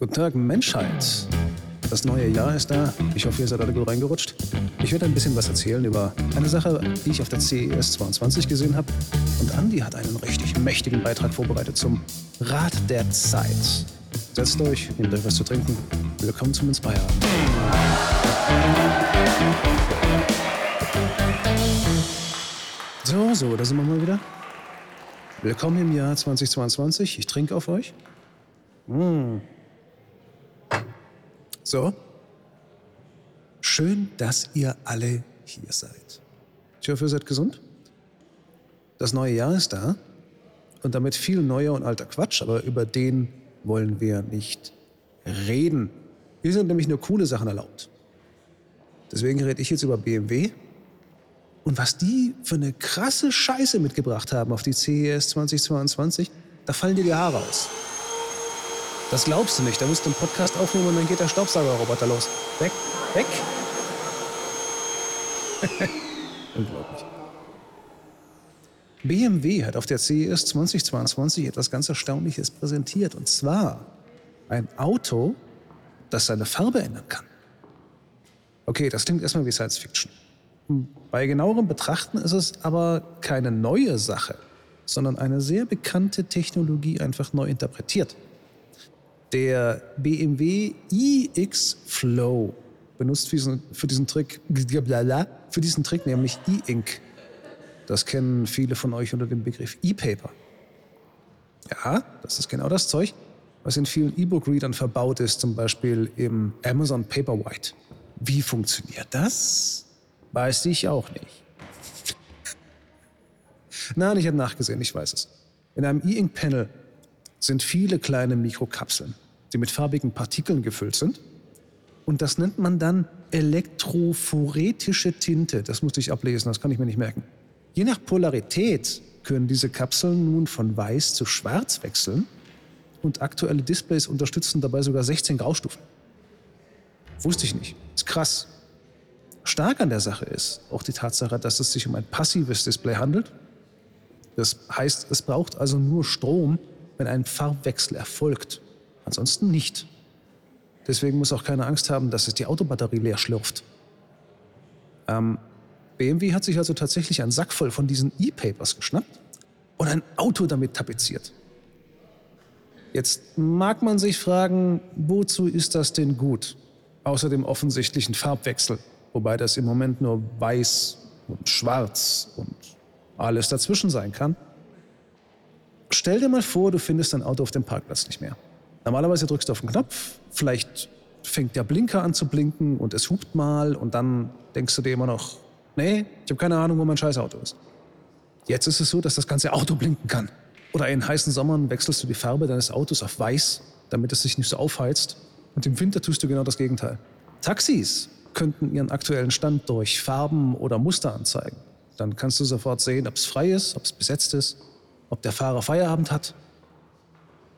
Guten Tag, Menschheit. Das neue Jahr ist da. Ich hoffe, ihr seid alle gut reingerutscht. Ich werde ein bisschen was erzählen über eine Sache, die ich auf der CES 22 gesehen habe. Und Andy hat einen richtig mächtigen Beitrag vorbereitet zum Rat der Zeit. Setzt euch, nehmt euch was zu trinken. Willkommen zum Inspire. So, so, da sind wir mal wieder. Willkommen im Jahr 2022. Ich trinke auf euch. Mmh. So. Schön, dass ihr alle hier seid. Ich hoffe, ihr seid gesund. Das neue Jahr ist da und damit viel neuer und alter Quatsch, aber über den wollen wir nicht reden. Hier sind nämlich nur coole Sachen erlaubt. Deswegen rede ich jetzt über BMW und was die für eine krasse Scheiße mitgebracht haben auf die CES 2022, da fallen dir die Haare aus. Das glaubst du nicht. Da musst du einen Podcast aufnehmen und dann geht der Staubsaugerroboter los. Weg, weg. Unglaublich. BMW hat auf der CES 2022 etwas ganz Erstaunliches präsentiert. Und zwar ein Auto, das seine Farbe ändern kann. Okay, das klingt erstmal wie Science Fiction. Bei genauerem Betrachten ist es aber keine neue Sache, sondern eine sehr bekannte Technologie einfach neu interpretiert. Der BMW iX Flow benutzt für diesen, für diesen Trick, für diesen Trick nämlich E-Ink. Das kennen viele von euch unter dem Begriff E-Paper. Ja, das ist genau das Zeug, was in vielen E-Book-Readern verbaut ist, zum Beispiel im Amazon Paperwhite. Wie funktioniert das? Weiß ich auch nicht. Nein, ich habe nachgesehen, ich weiß es. In einem E-Ink-Panel sind viele kleine Mikrokapseln die mit farbigen Partikeln gefüllt sind. Und das nennt man dann elektrophoretische Tinte. Das musste ich ablesen, das kann ich mir nicht merken. Je nach Polarität können diese Kapseln nun von weiß zu schwarz wechseln und aktuelle Displays unterstützen dabei sogar 16 Graustufen. Wusste ich nicht. Ist krass. Stark an der Sache ist auch die Tatsache, dass es sich um ein passives Display handelt. Das heißt, es braucht also nur Strom, wenn ein Farbwechsel erfolgt. Ansonsten nicht. Deswegen muss auch keine Angst haben, dass es die Autobatterie leer schlürft. Ähm, BMW hat sich also tatsächlich einen Sack voll von diesen E-Papers geschnappt und ein Auto damit tapeziert. Jetzt mag man sich fragen, wozu ist das denn gut? Außer dem offensichtlichen Farbwechsel, wobei das im Moment nur weiß und schwarz und alles dazwischen sein kann. Stell dir mal vor, du findest dein Auto auf dem Parkplatz nicht mehr. Normalerweise drückst du auf den Knopf, vielleicht fängt der Blinker an zu blinken und es hupt mal und dann denkst du dir immer noch, nee, ich habe keine Ahnung, wo mein Scheißauto ist. Jetzt ist es so, dass das ganze Auto blinken kann. Oder in heißen Sommern wechselst du die Farbe deines Autos auf weiß, damit es sich nicht so aufheizt. Und im Winter tust du genau das Gegenteil. Taxis könnten ihren aktuellen Stand durch Farben oder Muster anzeigen. Dann kannst du sofort sehen, ob es frei ist, ob es besetzt ist, ob der Fahrer Feierabend hat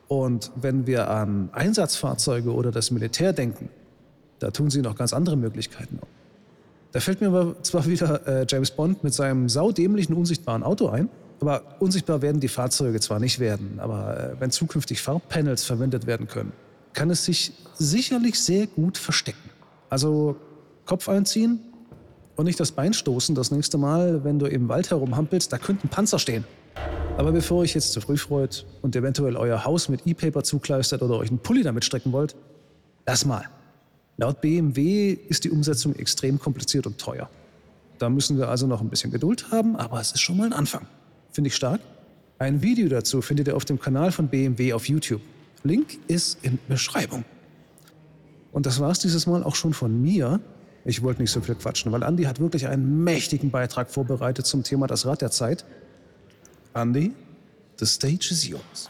und wenn wir an Einsatzfahrzeuge oder das Militär denken, da tun sie noch ganz andere Möglichkeiten. Da fällt mir aber zwar wieder äh, James Bond mit seinem saudämlichen unsichtbaren Auto ein, aber unsichtbar werden die Fahrzeuge zwar nicht werden, aber äh, wenn zukünftig Farbpanels verwendet werden können, kann es sich sicherlich sehr gut verstecken. Also Kopf einziehen und nicht das Bein stoßen das nächste Mal, wenn du im Wald herumhampelst, da könnten Panzer stehen. Aber bevor ich jetzt zu früh freut und eventuell euer Haus mit E-Paper zukleistert oder euch einen Pulli damit strecken wollt, lass mal. Laut BMW ist die Umsetzung extrem kompliziert und teuer. Da müssen wir also noch ein bisschen Geduld haben, aber es ist schon mal ein Anfang. Finde ich stark. Ein Video dazu findet ihr auf dem Kanal von BMW auf YouTube. Link ist in Beschreibung. Und das war es dieses Mal auch schon von mir. Ich wollte nicht so viel quatschen, weil Andy hat wirklich einen mächtigen Beitrag vorbereitet zum Thema das Rad der Zeit. Andy, the stage is yours.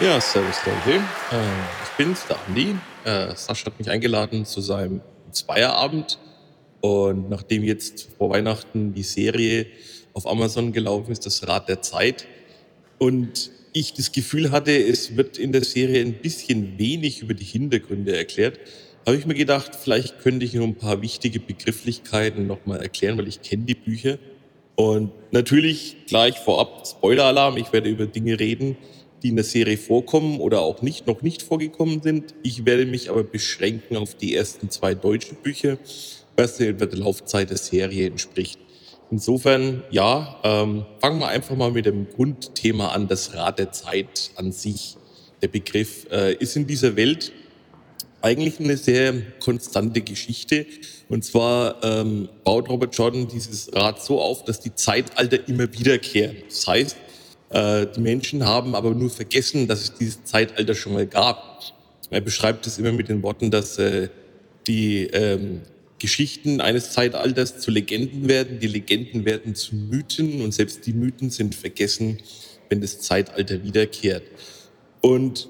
Ja, servus Leute. Äh, ich bin's, der Andi. Äh, Sascha hat mich eingeladen zu seinem Zweierabend. Und nachdem jetzt vor Weihnachten die Serie auf Amazon gelaufen ist, das Rad der Zeit, und ich das Gefühl hatte, es wird in der Serie ein bisschen wenig über die Hintergründe erklärt, habe ich mir gedacht, vielleicht könnte ich noch ein paar wichtige Begrifflichkeiten nochmal erklären, weil ich kenne die Bücher. Und natürlich gleich vorab Spoiler-Alarm, ich werde über Dinge reden, die in der Serie vorkommen oder auch nicht, noch nicht vorgekommen sind. Ich werde mich aber beschränken auf die ersten zwei deutschen Bücher, was der Laufzeit der Serie entspricht. Insofern, ja, ähm, fangen wir einfach mal mit dem Grundthema an, das Rad der Zeit an sich. Der Begriff äh, ist in dieser Welt eigentlich eine sehr konstante Geschichte. Und zwar ähm, baut Robert Jordan dieses Rad so auf, dass die Zeitalter immer wiederkehren. Das heißt, äh, die Menschen haben aber nur vergessen, dass es dieses Zeitalter schon mal gab. Er beschreibt es immer mit den Worten, dass äh, die ähm, Geschichten eines Zeitalters zu Legenden werden, die Legenden werden zu Mythen und selbst die Mythen sind vergessen, wenn das Zeitalter wiederkehrt. Und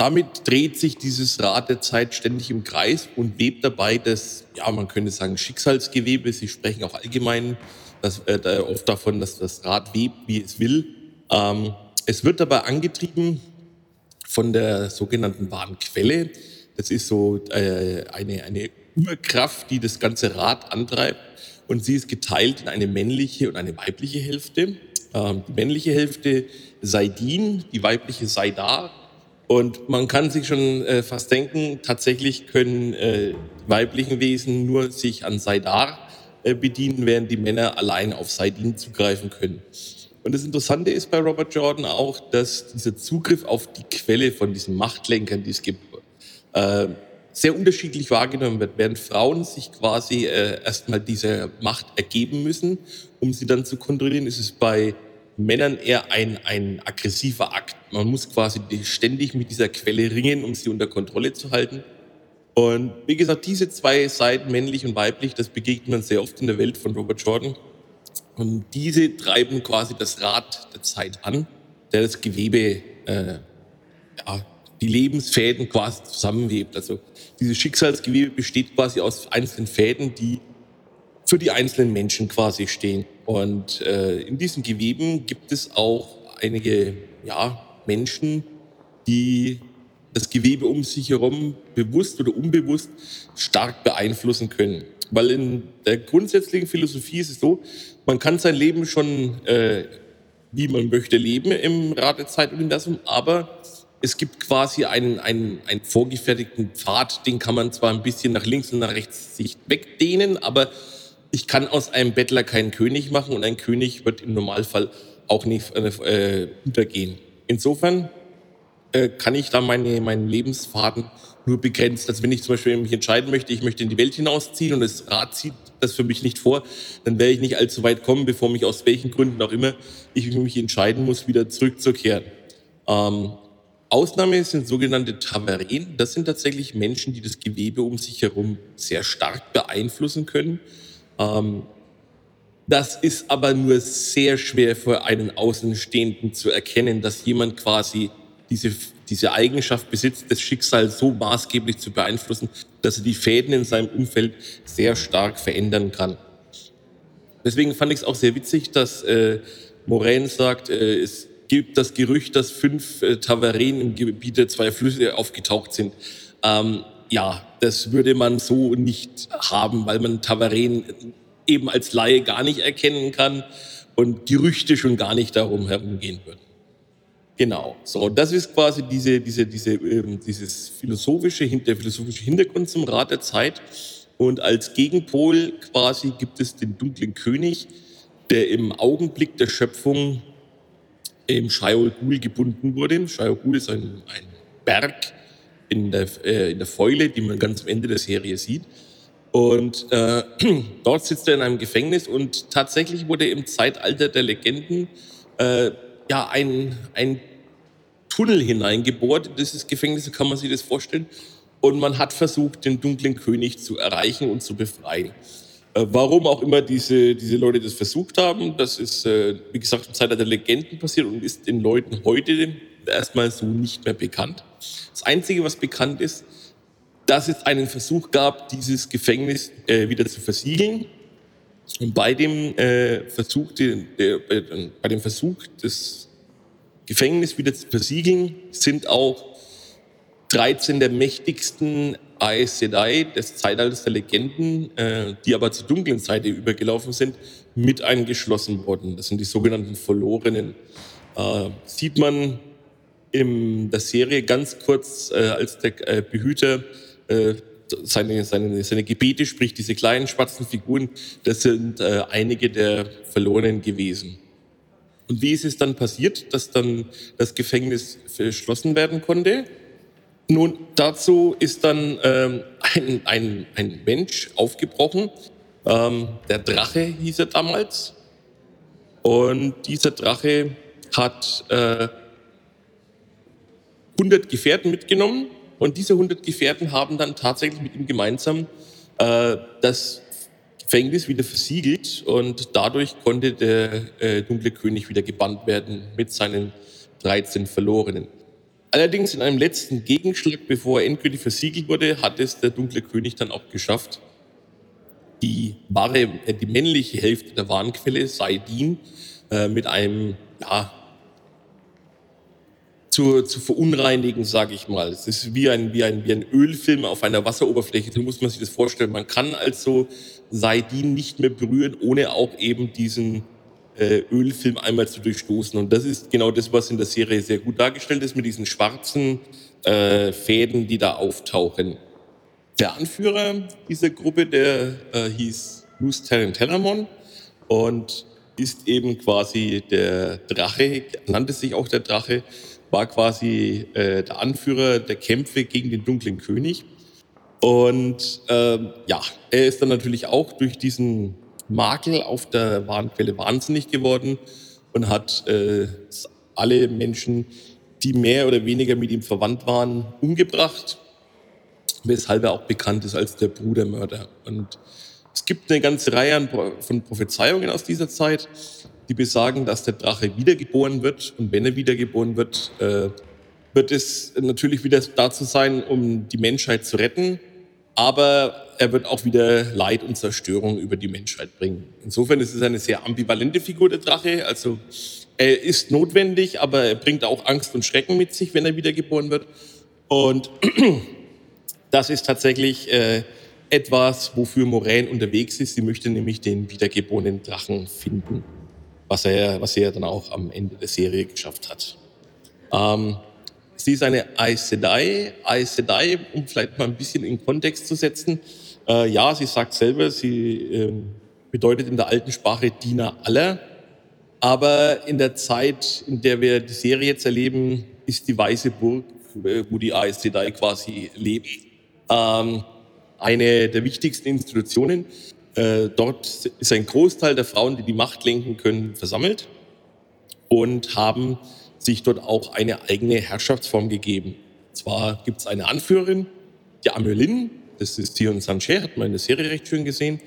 damit dreht sich dieses Rad der Zeit ständig im Kreis und webt dabei das, ja, man könnte sagen, Schicksalsgewebe. Sie sprechen auch allgemein das, äh, oft davon, dass das Rad webt, wie es will. Ähm, es wird dabei angetrieben von der sogenannten wahren Quelle. Das ist so äh, eine, eine Urkraft, die das ganze Rad antreibt. Und sie ist geteilt in eine männliche und eine weibliche Hälfte. Ähm, die männliche Hälfte sei Din, die weibliche sei da. Und man kann sich schon äh, fast denken, tatsächlich können äh, weiblichen Wesen nur sich an Saidar äh, bedienen, während die Männer allein auf Saidin zugreifen können. Und das Interessante ist bei Robert Jordan auch, dass dieser Zugriff auf die Quelle von diesen Machtlenkern, die es gibt, äh, sehr unterschiedlich wahrgenommen wird. Während Frauen sich quasi äh, erstmal dieser Macht ergeben müssen, um sie dann zu kontrollieren, ist es bei Männern eher ein, ein aggressiver Akt. Man muss quasi ständig mit dieser Quelle ringen, um sie unter Kontrolle zu halten. Und wie gesagt, diese zwei Seiten, männlich und weiblich, das begegnet man sehr oft in der Welt von Robert Jordan. Und diese treiben quasi das Rad der Zeit an, der das Gewebe, äh, ja, die Lebensfäden quasi zusammenwebt. Also dieses Schicksalsgewebe besteht quasi aus einzelnen Fäden, die für die einzelnen Menschen quasi stehen. Und äh, in diesen Geweben gibt es auch einige ja, Menschen, die das Gewebe um sich herum bewusst oder unbewusst stark beeinflussen können. Weil in der grundsätzlichen Philosophie ist es so, man kann sein Leben schon, äh, wie man möchte, leben im Ratezeit-Universum, aber es gibt quasi einen, einen, einen vorgefertigten Pfad, den kann man zwar ein bisschen nach links und nach rechts sich wegdehnen, aber ich kann aus einem Bettler keinen König machen und ein König wird im Normalfall auch nicht äh, untergehen. Insofern äh, kann ich da meine, meinen Lebensfaden nur begrenzt. Also wenn ich zum Beispiel mich entscheiden möchte, ich möchte in die Welt hinausziehen und das Rad zieht das für mich nicht vor, dann werde ich nicht allzu weit kommen, bevor mich aus welchen Gründen auch immer ich mich entscheiden muss, wieder zurückzukehren. Ähm, Ausnahme sind sogenannte Tavernen. Das sind tatsächlich Menschen, die das Gewebe um sich herum sehr stark beeinflussen können. Ähm, das ist aber nur sehr schwer für einen Außenstehenden zu erkennen, dass jemand quasi diese, diese Eigenschaft besitzt, das Schicksal so maßgeblich zu beeinflussen, dass er die Fäden in seinem Umfeld sehr stark verändern kann. Deswegen fand ich es auch sehr witzig, dass äh, Moraine sagt, äh, es gibt das Gerücht, dass fünf äh, Tavernen im Gebiet der zwei Flüsse aufgetaucht sind. Ähm, ja, das würde man so nicht haben, weil man Tavernen eben als Laie gar nicht erkennen kann und Gerüchte schon gar nicht darum herumgehen würden. Genau. So, das ist quasi diese, diese, diese, ähm, dieses philosophische, der philosophische Hintergrund zum Rat der Zeit. Und als Gegenpol quasi gibt es den dunklen König, der im Augenblick der Schöpfung im Shaiol Ghul gebunden wurde. Shaiol Ghul ist ein, ein Berg in der, äh, in der Fäule, die man ganz am Ende der Serie sieht. Und äh, dort sitzt er in einem Gefängnis und tatsächlich wurde im Zeitalter der Legenden äh, ja ein, ein Tunnel hineingebohrt in dieses Gefängnis, so kann man sich das vorstellen. Und man hat versucht, den dunklen König zu erreichen und zu befreien. Äh, warum auch immer diese, diese Leute das versucht haben, das ist, äh, wie gesagt, im Zeitalter der Legenden passiert und ist den Leuten heute erstmal so nicht mehr bekannt. Das Einzige, was bekannt ist, dass es einen Versuch gab, dieses Gefängnis äh, wieder zu versiegeln. Und bei dem, äh, Versuch, der, der, bei dem Versuch des Gefängnis wieder zu versiegeln, sind auch 13 der mächtigsten Aes Sedai des Zeitalters der Legenden, äh, die aber zur dunklen Seite übergelaufen sind, mit eingeschlossen worden. Das sind die sogenannten Verlorenen. Äh, sieht man in der Serie ganz kurz, äh, als der äh, Behüter äh, seine, seine, seine Gebete spricht, diese kleinen schwarzen Figuren, das sind äh, einige der Verlorenen gewesen. Und wie ist es dann passiert, dass dann das Gefängnis verschlossen werden konnte? Nun, dazu ist dann ähm, ein, ein, ein Mensch aufgebrochen. Ähm, der Drache hieß er damals. Und dieser Drache hat äh, 100 Gefährten mitgenommen. Und diese 100 Gefährten haben dann tatsächlich mit ihm gemeinsam äh, das Gefängnis wieder versiegelt. Und dadurch konnte der äh, dunkle König wieder gebannt werden mit seinen 13 Verlorenen. Allerdings in einem letzten Gegenschlag, bevor er endgültig versiegelt wurde, hat es der dunkle König dann auch geschafft, die wahre, äh, die männliche Hälfte der Warenquelle, Saidin, äh, mit einem, ja, zu, zu verunreinigen, sage ich mal. Es ist wie ein, wie, ein, wie ein Ölfilm auf einer Wasseroberfläche, so muss man sich das vorstellen. Man kann also Saidin nicht mehr berühren, ohne auch eben diesen äh, Ölfilm einmal zu durchstoßen. Und das ist genau das, was in der Serie sehr gut dargestellt ist, mit diesen schwarzen äh, Fäden, die da auftauchen. Der Anführer dieser Gruppe, der äh, hieß Terran Tellermon und ist eben quasi der Drache, nannte sich auch der Drache, war quasi äh, der Anführer der Kämpfe gegen den dunklen König. Und ähm, ja, er ist dann natürlich auch durch diesen Makel auf der Warenquelle wahnsinnig geworden und hat äh, alle Menschen, die mehr oder weniger mit ihm verwandt waren, umgebracht, weshalb er auch bekannt ist als der Brudermörder. Und es gibt eine ganze Reihe von Prophezeiungen aus dieser Zeit, die besagen, dass der Drache wiedergeboren wird. Und wenn er wiedergeboren wird, äh, wird es natürlich wieder dazu sein, um die Menschheit zu retten aber er wird auch wieder Leid und Zerstörung über die Menschheit bringen. Insofern ist es eine sehr ambivalente Figur, der Drache. Also er ist notwendig, aber er bringt auch Angst und Schrecken mit sich, wenn er wiedergeboren wird. Und das ist tatsächlich äh, etwas, wofür Moraine unterwegs ist. Sie möchte nämlich den wiedergeborenen Drachen finden, was er, was er dann auch am Ende der Serie geschafft hat. Ähm, Sie ist eine Aes Sedai. Aes Sedai, um vielleicht mal ein bisschen in Kontext zu setzen. Äh, ja, sie sagt selber, sie äh, bedeutet in der alten Sprache Diener aller. Aber in der Zeit, in der wir die Serie jetzt erleben, ist die Weiße Burg, wo die Aes Sedai quasi lebt, ähm, eine der wichtigsten Institutionen. Äh, dort ist ein Großteil der Frauen, die die Macht lenken können, versammelt und haben sich dort auch eine eigene Herrschaftsform gegeben. Zwar gibt es eine Anführerin, die Amelin, das ist Tion Sanchez, hat man in der Serie recht schön gesehen.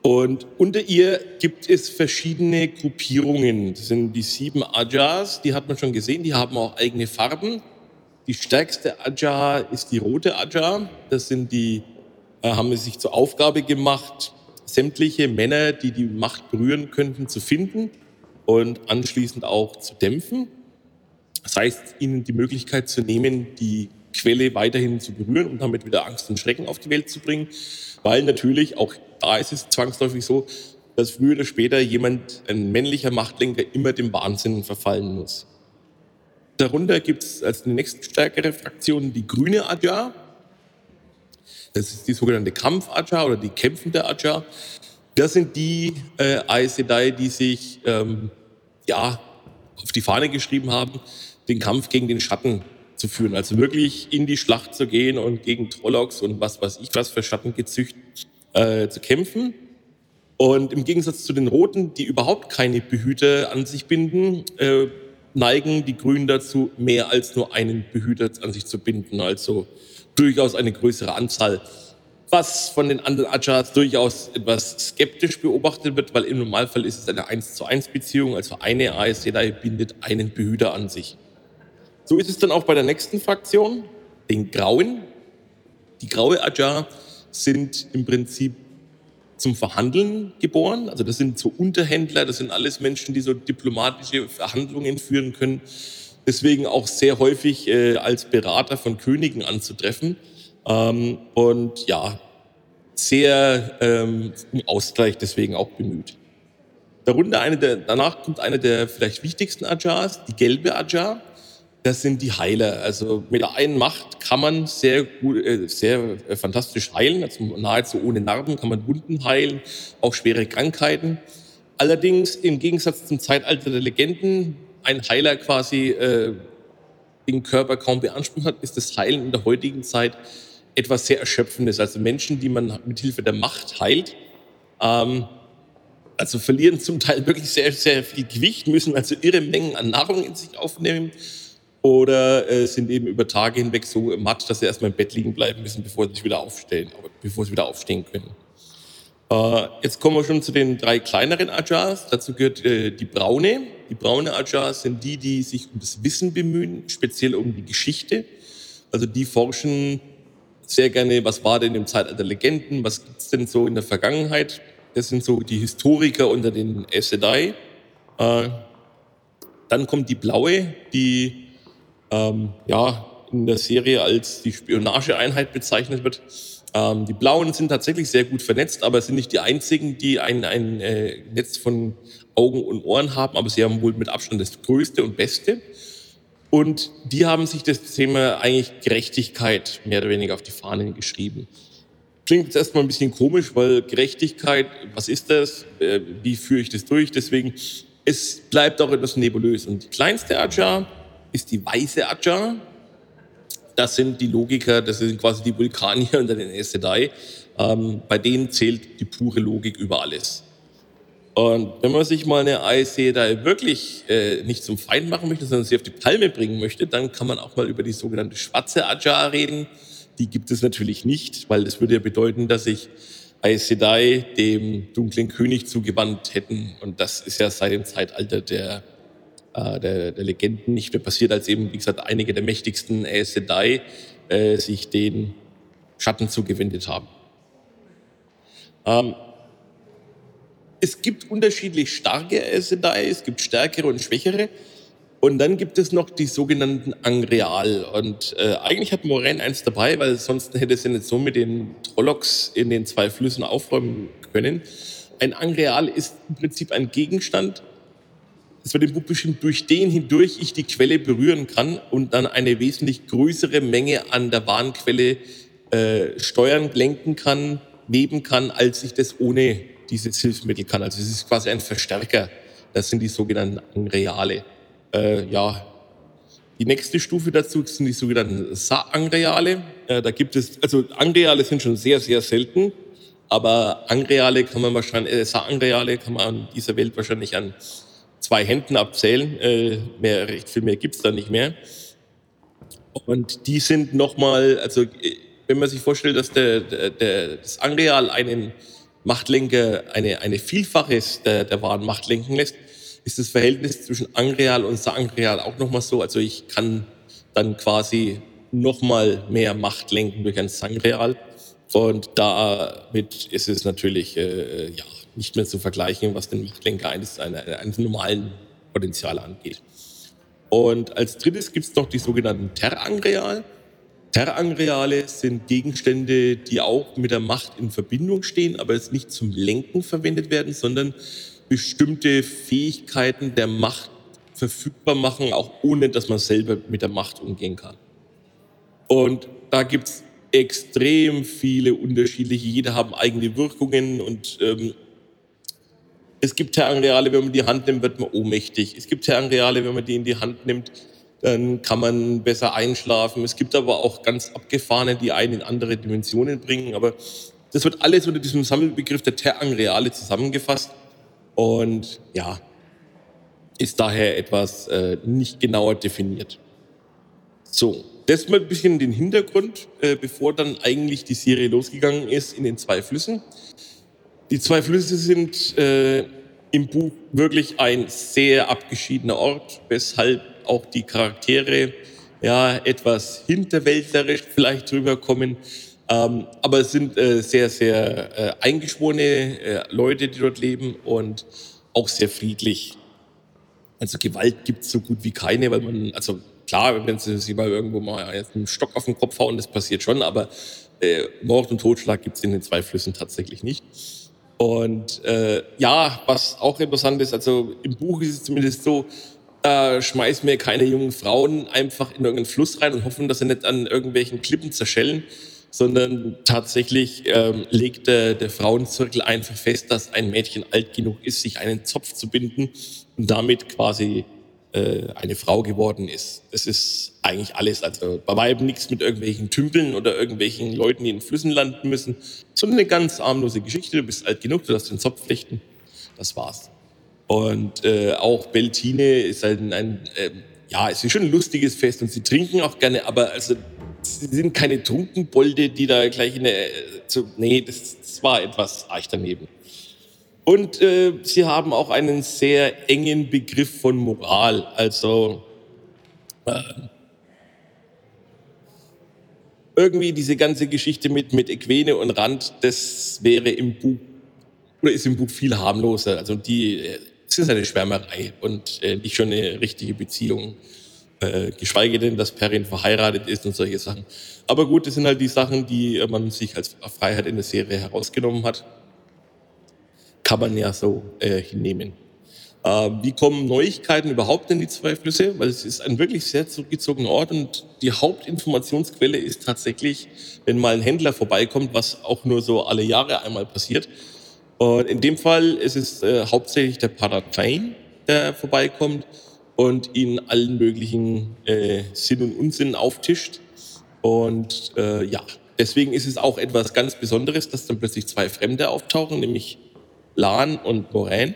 Und unter ihr gibt es verschiedene Gruppierungen. Das sind die sieben Ajars, die hat man schon gesehen, die haben auch eigene Farben. Die stärkste Ajar ist die rote Ajar. Das sind die, äh, haben es sich zur Aufgabe gemacht, sämtliche Männer, die die Macht berühren könnten, zu finden und anschließend auch zu dämpfen. Das heißt, ihnen die Möglichkeit zu nehmen, die Quelle weiterhin zu berühren und damit wieder Angst und Schrecken auf die Welt zu bringen. Weil natürlich, auch da ist es zwangsläufig so, dass früher oder später jemand, ein männlicher Machtlenker, immer dem Wahnsinn verfallen muss. Darunter gibt es als nächste stärkere Fraktion die grüne Adja. Das ist die sogenannte Kampf-Adja oder die kämpfende Adja. Das sind die äh, Aes Sedai, die sich ähm, ja, auf die Fahne geschrieben haben, den Kampf gegen den Schatten zu führen. Also wirklich in die Schlacht zu gehen und gegen Trollocs und was weiß ich was für Schattengezücht äh, zu kämpfen. Und im Gegensatz zu den Roten, die überhaupt keine Behüter an sich binden, äh, neigen die Grünen dazu, mehr als nur einen Behüter an sich zu binden. Also durchaus eine größere Anzahl. Was von den anderen Ajars durchaus etwas skeptisch beobachtet wird, weil im Normalfall ist es eine 1 zu 1 Beziehung. Also eine Aes Sedai bindet einen Behüter an sich. So ist es dann auch bei der nächsten Fraktion, den Grauen. Die graue Ajar sind im Prinzip zum Verhandeln geboren. Also das sind so Unterhändler, das sind alles Menschen, die so diplomatische Verhandlungen führen können. Deswegen auch sehr häufig äh, als Berater von Königen anzutreffen, Ähm, und ja, sehr ähm, um Ausgleich deswegen auch bemüht. Darunter eine der, danach kommt eine der vielleicht wichtigsten Ajars, die gelbe Ajar. Das sind die Heiler. Also mit der einen Macht kann man sehr gut, äh, sehr äh, fantastisch heilen. Also nahezu ohne Narben kann man Wunden heilen, auch schwere Krankheiten. Allerdings im Gegensatz zum Zeitalter der Legenden, ein Heiler quasi äh, den Körper kaum beansprucht hat, ist das Heilen in der heutigen Zeit etwas sehr Erschöpfendes. Also Menschen, die man mit Hilfe der Macht heilt, ähm, also verlieren zum Teil wirklich sehr, sehr viel Gewicht, müssen also irre Mengen an Nahrung in sich aufnehmen oder äh, sind eben über Tage hinweg so matt, dass sie erstmal im Bett liegen bleiben müssen, bevor sie sich wieder aufstehen, bevor sie wieder aufstehen können. Äh, jetzt kommen wir schon zu den drei kleineren Ajars. Dazu gehört äh, die braune. Die braune Ajars sind die, die sich um das Wissen bemühen, speziell um die Geschichte. Also die forschen sehr gerne, was war denn im Zeitalter Legenden, was gibt's denn so in der Vergangenheit. Das sind so die Historiker unter den Aes Sedai. Äh, dann kommt die blaue, die ähm, ja in der Serie als die Spionageeinheit bezeichnet wird. Ähm, die Blauen sind tatsächlich sehr gut vernetzt, aber sind nicht die einzigen, die ein, ein äh, Netz von Augen und Ohren haben, aber sie haben wohl mit Abstand das größte und beste. Und die haben sich das Thema eigentlich Gerechtigkeit mehr oder weniger auf die Fahnen geschrieben. Klingt jetzt erstmal ein bisschen komisch, weil Gerechtigkeit, was ist das? Äh, wie führe ich das durch? Deswegen, es bleibt auch etwas nebulös. Und die kleinste Ajar ist die weiße Ajar. Das sind die Logiker, das sind quasi die Vulkanier unter den Aes Sedai. Ähm, bei denen zählt die pure Logik über alles. Und wenn man sich mal eine Aes Sedai wirklich äh, nicht zum Feind machen möchte, sondern sie auf die Palme bringen möchte, dann kann man auch mal über die sogenannte schwarze Ajar reden die gibt es natürlich nicht, weil das würde ja bedeuten, dass sich Aes Sedai dem dunklen König zugewandt hätten. Und das ist ja seit dem Zeitalter der, äh, der, der Legenden nicht mehr passiert, als eben, wie gesagt, einige der mächtigsten Aes Sedai äh, sich den Schatten zugewendet haben. Ähm, es gibt unterschiedlich starke Aes Sedai, es gibt stärkere und schwächere. Und dann gibt es noch die sogenannten Angreal. Und äh, eigentlich hat Moraine eins dabei, weil sonst hätte sie nicht so mit den Trollocks in den zwei Flüssen aufräumen können. Ein Angreal ist im Prinzip ein Gegenstand, wird im Buch bestimmt, durch den hindurch ich die Quelle berühren kann und dann eine wesentlich größere Menge an der Warnquelle äh, steuern, lenken kann, nehmen kann, als ich das ohne dieses Hilfsmittel kann. Also es ist quasi ein Verstärker. Das sind die sogenannten Angreale. Äh, ja, die nächste Stufe dazu sind die sogenannten Sa-Angreale. Äh, da gibt es, also Angreale sind schon sehr, sehr selten, aber Angreale kann man wahrscheinlich, äh, Sa-Angreale kann man in dieser Welt wahrscheinlich an zwei Händen abzählen. Äh, mehr, recht viel mehr gibt's da nicht mehr. Und die sind nochmal, also äh, wenn man sich vorstellt, dass der, der, das Angreal einen Machtlenker eine, eine Vielfaches der, der wahren Macht lenken lässt, ist das Verhältnis zwischen Angreal und Sangreal auch nochmal so. Also ich kann dann quasi nochmal mehr Macht lenken durch ein Sangreal. Und damit ist es natürlich äh, ja, nicht mehr zu vergleichen, was den Machtlenker eines, eines normalen Potenzial angeht. Und als drittes gibt es noch die sogenannten Terangreal. Terangreale sind Gegenstände, die auch mit der Macht in Verbindung stehen, aber jetzt nicht zum Lenken verwendet werden, sondern bestimmte Fähigkeiten der Macht verfügbar machen, auch ohne dass man selber mit der Macht umgehen kann. Und da gibt es extrem viele unterschiedliche, jede haben eigene Wirkungen und ähm, es gibt Terranreale, wenn man die Hand nimmt, wird man ohnmächtig. Es gibt Terranreale, wenn man die in die Hand nimmt, dann kann man besser einschlafen. Es gibt aber auch ganz abgefahrene, die einen in andere Dimensionen bringen. Aber das wird alles unter diesem Sammelbegriff der Terranreale zusammengefasst. Und ja, ist daher etwas äh, nicht genauer definiert. So, das mal ein bisschen den Hintergrund, äh, bevor dann eigentlich die Serie losgegangen ist in den zwei Flüssen. Die zwei Flüsse sind äh, im Buch wirklich ein sehr abgeschiedener Ort, weshalb auch die Charaktere ja etwas hinterwäldlerisch vielleicht rüberkommen. Ähm, aber es sind äh, sehr, sehr äh, eingeschworene äh, Leute, die dort leben und auch sehr friedlich. Also Gewalt gibt es so gut wie keine, weil man, also klar, wenn sie sie mal irgendwo mal einen Stock auf den Kopf hauen, das passiert schon, aber äh, Mord und Totschlag gibt es in den zwei Flüssen tatsächlich nicht. Und äh, ja, was auch interessant ist, also im Buch ist es zumindest so, äh, schmeiß mir keine jungen Frauen einfach in irgendeinen Fluss rein und hoffen, dass sie nicht an irgendwelchen Klippen zerschellen, sondern tatsächlich ähm, legt der, der Frauenzirkel einfach fest, dass ein Mädchen alt genug ist, sich einen Zopf zu binden und damit quasi äh, eine Frau geworden ist. Das ist eigentlich alles. Also bei Weiben nichts mit irgendwelchen Tümpeln oder irgendwelchen Leuten, die in Flüssen landen müssen, sondern eine ganz armlose Geschichte. Du bist alt genug, du darfst den Zopf flechten. Das war's. Und äh, auch Beltine ist halt ein, ein äh, ja, es ist schon ein lustiges Fest und sie trinken auch gerne, aber also sie sind keine Trunkenbolde, die da gleich in der, so, nee, das, das war etwas arg daneben. Und äh, sie haben auch einen sehr engen Begriff von Moral. Also äh, irgendwie diese ganze Geschichte mit, mit Equene und Rand, das wäre im Buch oder ist im Buch viel harmloser. Also die, äh, es ist eine Schwärmerei und äh, nicht schon eine richtige Beziehung. Äh, geschweige denn, dass Perrin verheiratet ist und solche Sachen. Aber gut, das sind halt die Sachen, die man sich als Freiheit in der Serie herausgenommen hat kann man ja so äh, hinnehmen. Äh, wie kommen Neuigkeiten überhaupt in die zwei Flüsse? Weil es ist ein wirklich sehr zurückgezogener Ort und die Hauptinformationsquelle ist tatsächlich, wenn mal ein Händler vorbeikommt, was auch nur so alle Jahre einmal passiert. Und in dem Fall ist es äh, hauptsächlich der Paratrain, der vorbeikommt und ihn allen möglichen äh, Sinn und Unsinn auftischt. Und äh, ja, deswegen ist es auch etwas ganz Besonderes, dass dann plötzlich zwei Fremde auftauchen, nämlich Lahn und Moraine,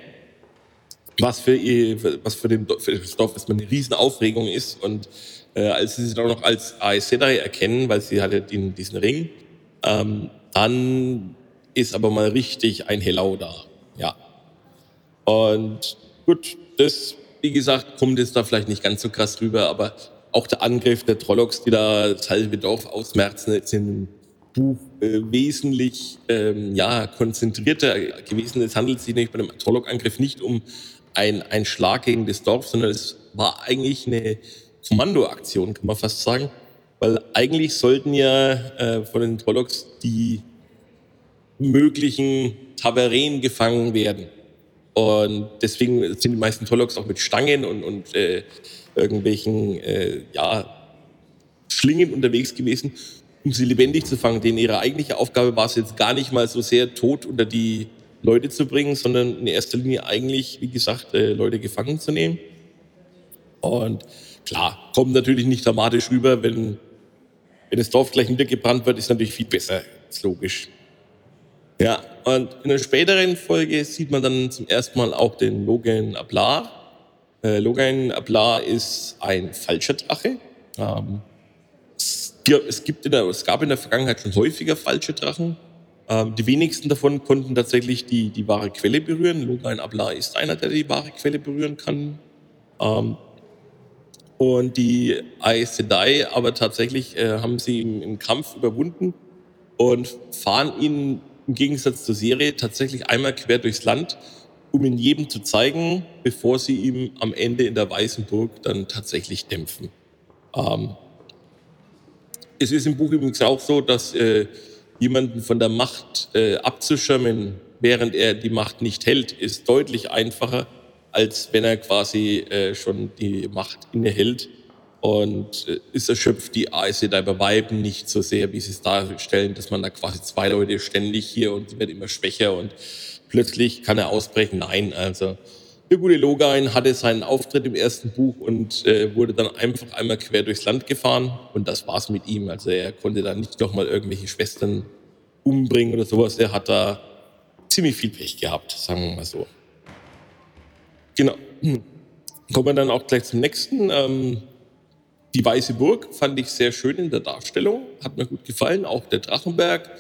was für, ihr, was für, den, für das Dorf erstmal eine Riesenaufregung ist. Und äh, als sie sich auch noch als Aes Sedai erkennen, weil sie hatte den, diesen Ring, ähm, dann ist aber mal richtig ein Hellau da. Ja. Und gut, das, wie gesagt, kommt jetzt da vielleicht nicht ganz so krass rüber, aber auch der Angriff der Trollocks, die da das halbe Dorf ausmerzen, sind Buch äh, wesentlich ähm, ja, konzentrierter gewesen. Es handelt sich nämlich bei dem Trolloc-Angriff nicht um ein, ein Schlag gegen das Dorf, sondern es war eigentlich eine Kommandoaktion, kann man fast sagen. Weil eigentlich sollten ja äh, von den Trollocks die möglichen Tavernen gefangen werden. Und deswegen sind die meisten Trollocks auch mit Stangen und, und äh, irgendwelchen äh, ja, Schlingen unterwegs gewesen um sie lebendig zu fangen. Denn ihre eigentliche Aufgabe war es jetzt gar nicht mal so sehr, tot unter die Leute zu bringen, sondern in erster Linie eigentlich, wie gesagt, äh, Leute gefangen zu nehmen. Und klar, kommt natürlich nicht dramatisch rüber, wenn, wenn das Dorf gleich niedergebrannt wird, ist natürlich viel besser, ist logisch. Ja, und in einer späteren Folge sieht man dann zum ersten Mal auch den Logan Ablar. Äh, Logan Ablar ist ein falscher Drache. Ähm, es, gibt in der, es gab in der Vergangenheit schon häufiger falsche Drachen. Ähm, die wenigsten davon konnten tatsächlich die, die wahre Quelle berühren. Logan Abla ist einer, der die wahre Quelle berühren kann. Ähm, und die Aes Sedai aber tatsächlich äh, haben sie im, im, Kampf überwunden und fahren ihn im Gegensatz zur Serie tatsächlich einmal quer durchs Land, um ihn jedem zu zeigen, bevor sie ihm am Ende in der Weißen Burg dann tatsächlich dämpfen. Ähm, es ist im Buch übrigens auch so, dass äh, jemanden von der Macht äh, abzuschirmen, während er die Macht nicht hält, ist deutlich einfacher, als wenn er quasi äh, schon die Macht innehält. Und äh, es erschöpft die ASE da bei Weiben nicht so sehr, wie sie es darstellen, dass man da quasi zwei Leute ständig hier und die werden immer schwächer und plötzlich kann er ausbrechen. Nein, also der gute Logain hatte seinen Auftritt im ersten Buch und äh, wurde dann einfach einmal quer durchs Land gefahren und das war's mit ihm. Also er konnte da nicht noch mal irgendwelche Schwestern umbringen oder sowas. Er hat da ziemlich viel Pech gehabt, sagen wir mal so. Genau. Kommen wir dann auch gleich zum nächsten. Ähm, die Weiße Burg fand ich sehr schön in der Darstellung, hat mir gut gefallen. Auch der Drachenberg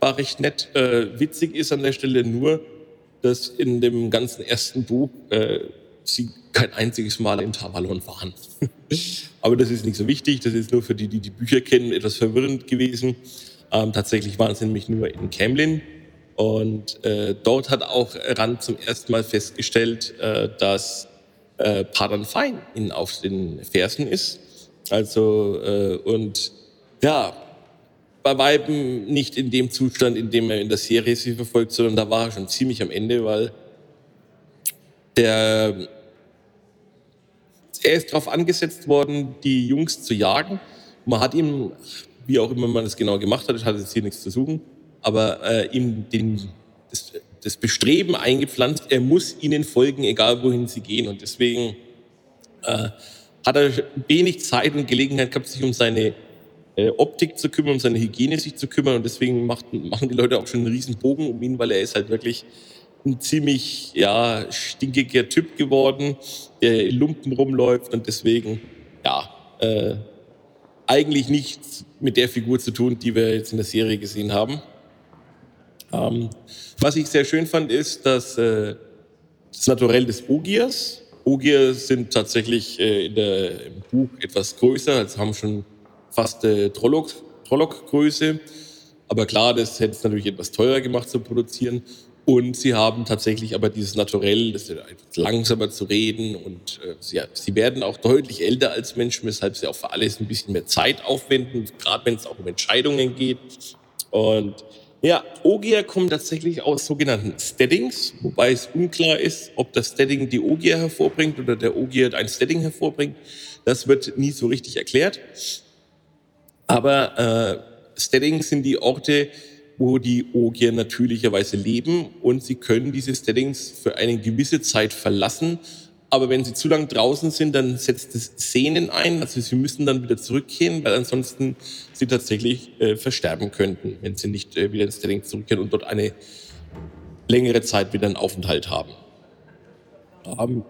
war recht nett. Äh, witzig ist an der Stelle nur, dass in dem ganzen ersten Buch äh, sie kein einziges Mal in Tavalon waren. Aber das ist nicht so wichtig, das ist nur für die, die die Bücher kennen, etwas verwirrend gewesen. Ähm, tatsächlich waren sie nämlich nur in Camlin. Und äh, dort hat auch Rand zum ersten Mal festgestellt, äh, dass äh, Padan Fein ihnen auf den Fersen ist. Also, äh, und ja, bei Weiben nicht in dem Zustand, in dem er in der Serie sie verfolgt, sondern da war er schon ziemlich am Ende, weil der, er ist darauf angesetzt worden, die Jungs zu jagen. Man hat ihm, wie auch immer man das genau gemacht hat, das hat jetzt hier nichts zu suchen, aber äh, ihm den, das, das Bestreben eingepflanzt, er muss ihnen folgen, egal wohin sie gehen. Und deswegen äh, hat er wenig Zeit und Gelegenheit gehabt, sich um seine äh, Optik zu kümmern, um seine Hygiene sich zu kümmern. Und deswegen macht, machen die Leute auch schon einen riesen Bogen um ihn, weil er ist halt wirklich ein ziemlich ja, stinkiger Typ geworden, der in Lumpen rumläuft und deswegen, ja, äh, eigentlich nichts mit der Figur zu tun, die wir jetzt in der Serie gesehen haben. Ähm, was ich sehr schön fand, ist, dass äh, das Naturell des Ogiers, Ogier sind tatsächlich äh, in der, im Buch etwas größer, also haben schon fast Trolloc-Größe. Aber klar, das hätte es natürlich etwas teurer gemacht zu produzieren. Und sie haben tatsächlich aber dieses Naturell, das ist etwas langsamer zu reden und äh, sie, sie, werden auch deutlich älter als Menschen, weshalb sie auch für alles ein bisschen mehr Zeit aufwenden, gerade wenn es auch um Entscheidungen geht. Und ja, Ogier kommen tatsächlich aus sogenannten Steadings, wobei es unklar ist, ob das Steading die Ogier hervorbringt oder der Ogier ein Steading hervorbringt. Das wird nie so richtig erklärt. Aber äh, Steadings sind die Orte, wo die Ogier natürlicherweise leben und sie können diese Steadings für eine gewisse Zeit verlassen. Aber wenn sie zu lang draußen sind, dann setzt es Sehnen ein. Also sie müssen dann wieder zurückkehren, weil ansonsten sie tatsächlich äh, versterben könnten, wenn sie nicht äh, wieder ins Steading zurückkehren und dort eine längere Zeit wieder einen Aufenthalt haben. Ähm,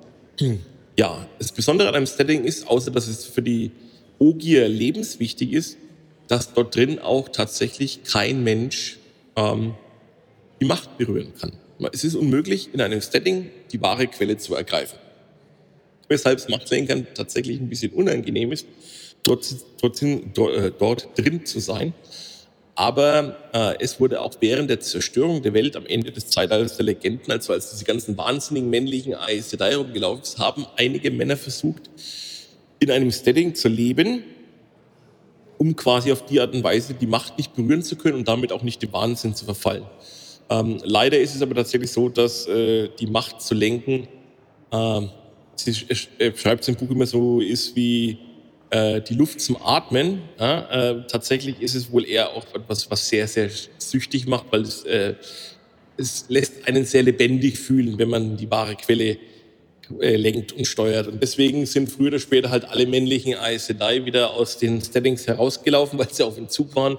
ja, das Besondere an einem Steading ist, außer dass es für die Ogier lebenswichtig ist, dass dort drin auch tatsächlich kein Mensch ähm, die Macht berühren kann. Es ist unmöglich, in einem Setting die wahre Quelle zu ergreifen. Weshalb es Machtlenkern tatsächlich ein bisschen unangenehm ist, dort, dort, äh, dort drin zu sein. Aber äh, es wurde auch während der Zerstörung der Welt am Ende des Zeitalters der Legenden, also als diese ganzen wahnsinnigen männlichen Aes Sedai rumgelaufen haben einige Männer versucht, in einem Setting zu leben, um quasi auf die Art und Weise die Macht nicht berühren zu können und damit auch nicht dem Wahnsinn zu verfallen. Ähm, leider ist es aber tatsächlich so, dass äh, die Macht zu lenken, äh, sie, er schreibt es im Buch immer so, ist wie äh, die Luft zum Atmen. Ja? Äh, tatsächlich ist es wohl eher auch etwas, was sehr, sehr süchtig macht, weil es, äh, es lässt einen sehr lebendig fühlen, wenn man die wahre Quelle äh, lenkt und steuert. Und deswegen sind früher oder später halt alle männlichen Aes Sedai wieder aus den Steadings herausgelaufen, weil sie auf dem Zug waren,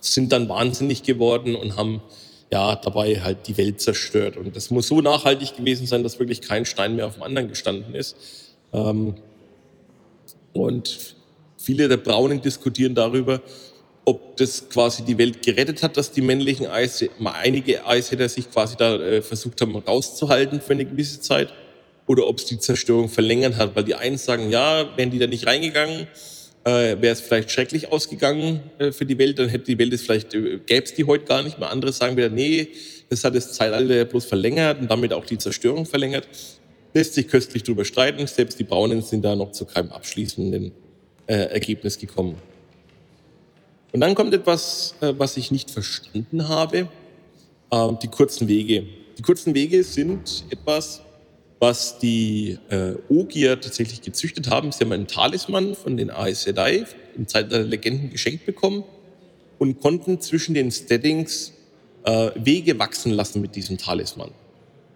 sind dann wahnsinnig geworden und haben ja dabei halt die Welt zerstört. Und das muss so nachhaltig gewesen sein, dass wirklich kein Stein mehr auf dem anderen gestanden ist. Ähm, und viele der Braunen diskutieren darüber, ob das quasi die Welt gerettet hat, dass die männlichen Eis, einige Eishätter sich quasi da äh, versucht haben rauszuhalten für eine gewisse Zeit oder ob es die Zerstörung verlängert hat. Weil die einen sagen, ja, wären die da nicht reingegangen, äh, wäre es vielleicht schrecklich ausgegangen äh, für die Welt, dann hätte die Welt es vielleicht, äh, gäbe es die heute gar nicht mehr. Andere sagen wieder, nee, das hat das Zeitalter bloß verlängert und damit auch die Zerstörung verlängert. Lässt sich köstlich drüber streiten. Selbst die Braunen sind da noch zu keinem abschließenden äh, Ergebnis gekommen. Und dann kommt etwas, äh, was ich nicht verstanden habe. Ähm, die kurzen Wege. Die kurzen Wege sind etwas, was die äh, Ogier tatsächlich gezüchtet haben. Sie haben einen Talisman von den Aes Sedai im Zeitalter der Legenden geschenkt bekommen und konnten zwischen den Steadings äh, Wege wachsen lassen mit diesem Talisman.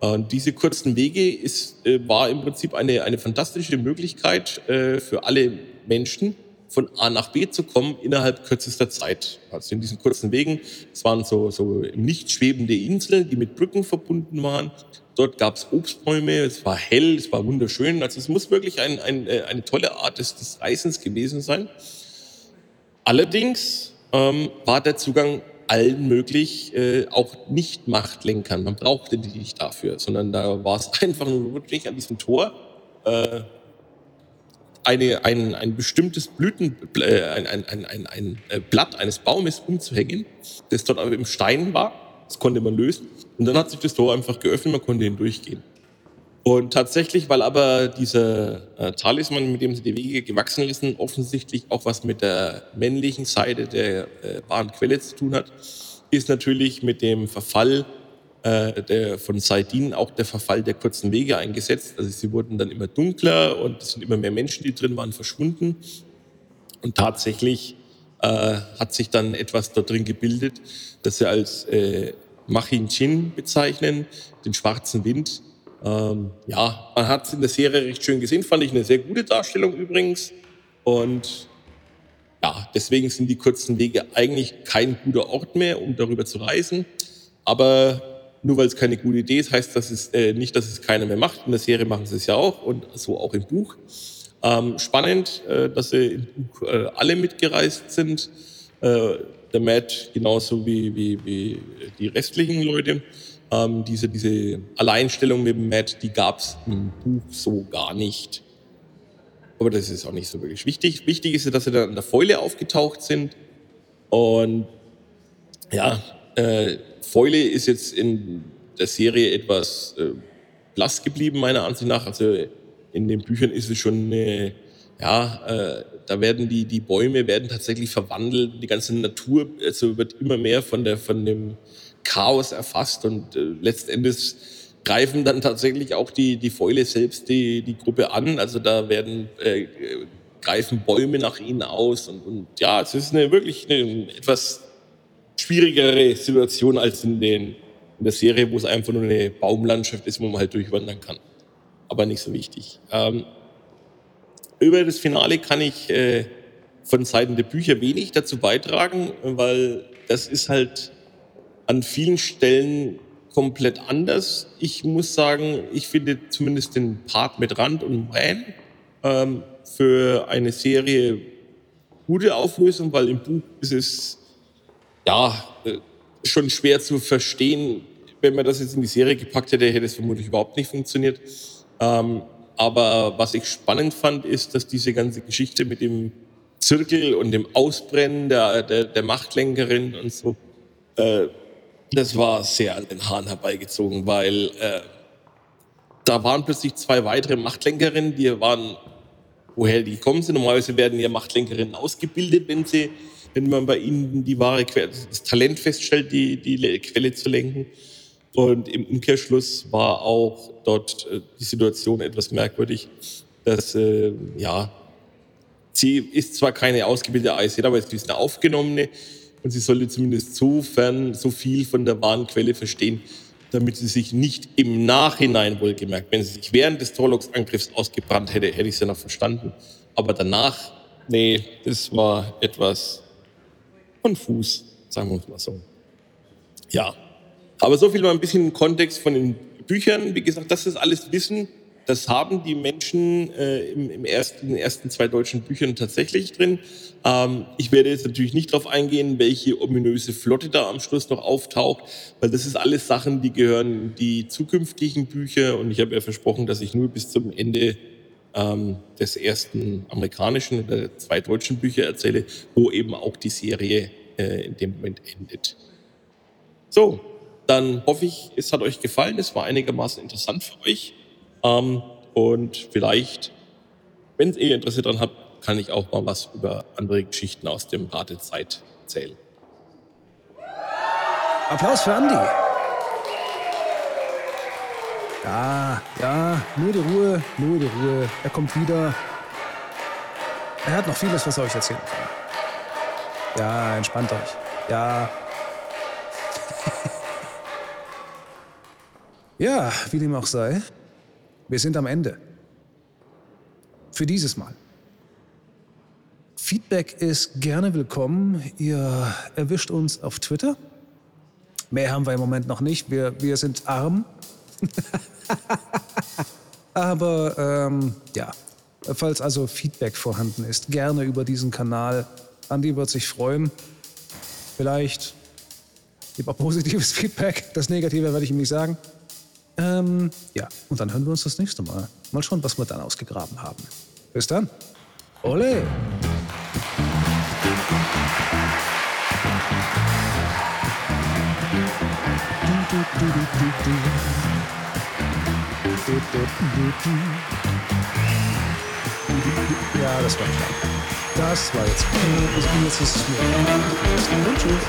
Und diese kurzen Wege ist, äh, war im Prinzip eine, eine fantastische Möglichkeit äh, für alle Menschen, von A nach B zu kommen innerhalb kürzester Zeit. Also in diesen kurzen Wegen, es waren so, so nicht schwebende Inseln, die mit Brücken verbunden waren. Dort gab es Obstbäume, es war hell, es war wunderschön. Also es muss wirklich ein, ein, äh, eine tolle Art des, des Reisens gewesen sein. Allerdings ähm, war der Zugang allen möglich, äh, auch nicht Machtlenkern. Man brauchte die nicht dafür, sondern da war es einfach nur wirklich an diesem Tor äh, eine, ein, ein bestimmtes Blüten, äh, ein, ein, ein, ein, ein äh, Blatt eines Baumes umzuhängen, das dort aber im Stein war. Das konnte man lösen. Und dann hat sich das Tor einfach geöffnet, man konnte hindurchgehen. Und tatsächlich, weil aber dieser äh, Talisman, mit dem sie die Wege gewachsen lassen, offensichtlich auch was mit der männlichen Seite der äh, wahren Quelle zu tun hat, ist natürlich mit dem Verfall äh, der, von Saidin auch der Verfall der kurzen Wege eingesetzt. Also sie wurden dann immer dunkler und es sind immer mehr Menschen, die drin waren, verschwunden. Und tatsächlich äh, hat sich dann etwas da drin gebildet, das sie als äh, Machin Chin bezeichnen, den schwarzen Wind. Ähm, ja, man hat es in der Serie recht schön gesehen, fand ich eine sehr gute Darstellung übrigens. Und ja, deswegen sind die kurzen Wege eigentlich kein guter Ort mehr, um darüber zu reisen. Aber nur weil es keine gute Idee ist, heißt das äh, nicht, dass es keiner mehr macht. In der Serie machen sie es ja auch und so auch im Buch. Ähm, spannend, äh, dass sie im Buch äh, alle mitgereist sind. Äh, der Matt genauso wie, wie, wie die restlichen Leute. Ähm, diese, diese Alleinstellung mit dem Matt, die gab es im Buch so gar nicht. Aber das ist auch nicht so wirklich wichtig. Wichtig ist, dass sie dann an der Fäule aufgetaucht sind. Und ja, äh, Fäule ist jetzt in der Serie etwas äh, blass geblieben, meiner Ansicht nach. Also in den Büchern ist es schon eine, ja, äh, da werden die, die Bäume werden tatsächlich verwandelt, die ganze Natur also wird immer mehr von, der, von dem Chaos erfasst und äh, letztendlich greifen dann tatsächlich auch die, die Fäule selbst die, die Gruppe an. Also da werden äh, greifen Bäume nach ihnen aus und, und ja, es ist eine wirklich eine etwas schwierigere Situation als in, den, in der Serie, wo es einfach nur eine Baumlandschaft ist, wo man halt durchwandern kann. Aber nicht so wichtig. Ähm, über das Finale kann ich äh, von Seiten der Bücher wenig dazu beitragen, weil das ist halt an vielen Stellen komplett anders. Ich muss sagen, ich finde zumindest den Part mit Rand und Bran ähm, für eine Serie gute Auflösung, weil im Buch ist es ja äh, schon schwer zu verstehen. Wenn man das jetzt in die Serie gepackt hätte, hätte es vermutlich überhaupt nicht funktioniert. Ähm, aber was ich spannend fand, ist, dass diese ganze Geschichte mit dem Zirkel und dem Ausbrennen der, der, der Machtlenkerin und so, äh, das war sehr an den Haaren herbeigezogen, weil äh, da waren plötzlich zwei weitere Machtlenkerinnen, die waren, woher die gekommen sind. Normalerweise werden ja Machtlenkerinnen ausgebildet, wenn sie, wenn man bei ihnen die wahre Quelle, das Talent feststellt, die, die Quelle zu lenken. Und im Umkehrschluss war auch dort äh, die Situation etwas merkwürdig, dass, äh, ja, sie ist zwar keine ausgebildete AIC, aber sie ist eine aufgenommene und sie sollte zumindest so fern, so viel von der wahren Quelle verstehen, damit sie sich nicht im Nachhinein wohlgemerkt, wenn sie sich während des Torlox-Angriffs ausgebrannt hätte, hätte ich sie noch verstanden. Aber danach, nee, das war etwas konfus, sagen wir mal so. Ja, aber so viel mal ein bisschen Kontext von den Büchern. Wie gesagt, das ist alles Wissen. Das haben die Menschen äh, im, im ersten, in den ersten zwei deutschen Büchern tatsächlich drin. Ähm, ich werde jetzt natürlich nicht darauf eingehen, welche ominöse Flotte da am Schluss noch auftaucht, weil das ist alles Sachen, die gehören in die zukünftigen Bücher. Und ich habe ja versprochen, dass ich nur bis zum Ende ähm, des ersten amerikanischen oder zwei deutschen Bücher erzähle, wo eben auch die Serie äh, in dem Moment endet. So, dann hoffe ich, es hat euch gefallen. Es war einigermaßen interessant für euch. Ähm, und vielleicht, wenn ihr Interesse daran habt, kann ich auch mal was über andere Geschichten aus dem Rat der Zeit erzählen. Applaus für Andi. Ja, ja, nur die Ruhe, nur die Ruhe. Er kommt wieder. Er hat noch vieles, was er euch erzählen kann. Ja, entspannt euch. Ja. Ja, wie dem auch sei, wir sind am Ende. Für dieses Mal. Feedback ist gerne willkommen. Ihr erwischt uns auf Twitter. Mehr haben wir im Moment noch nicht. Wir, wir sind arm. Aber ähm, ja, falls also Feedback vorhanden ist, gerne über diesen Kanal. Andi wird sich freuen. Vielleicht lieber positives Feedback. Das Negative werde ich ihm nicht sagen. Ähm, ja, und dann hören wir uns das nächste Mal. Mal schauen, was wir dann ausgegraben haben. Bis dann. Ole! Du, du, du, Ja, das war klar. Das war jetzt. Ich bin jetzt nicht mehr. Und tschüss.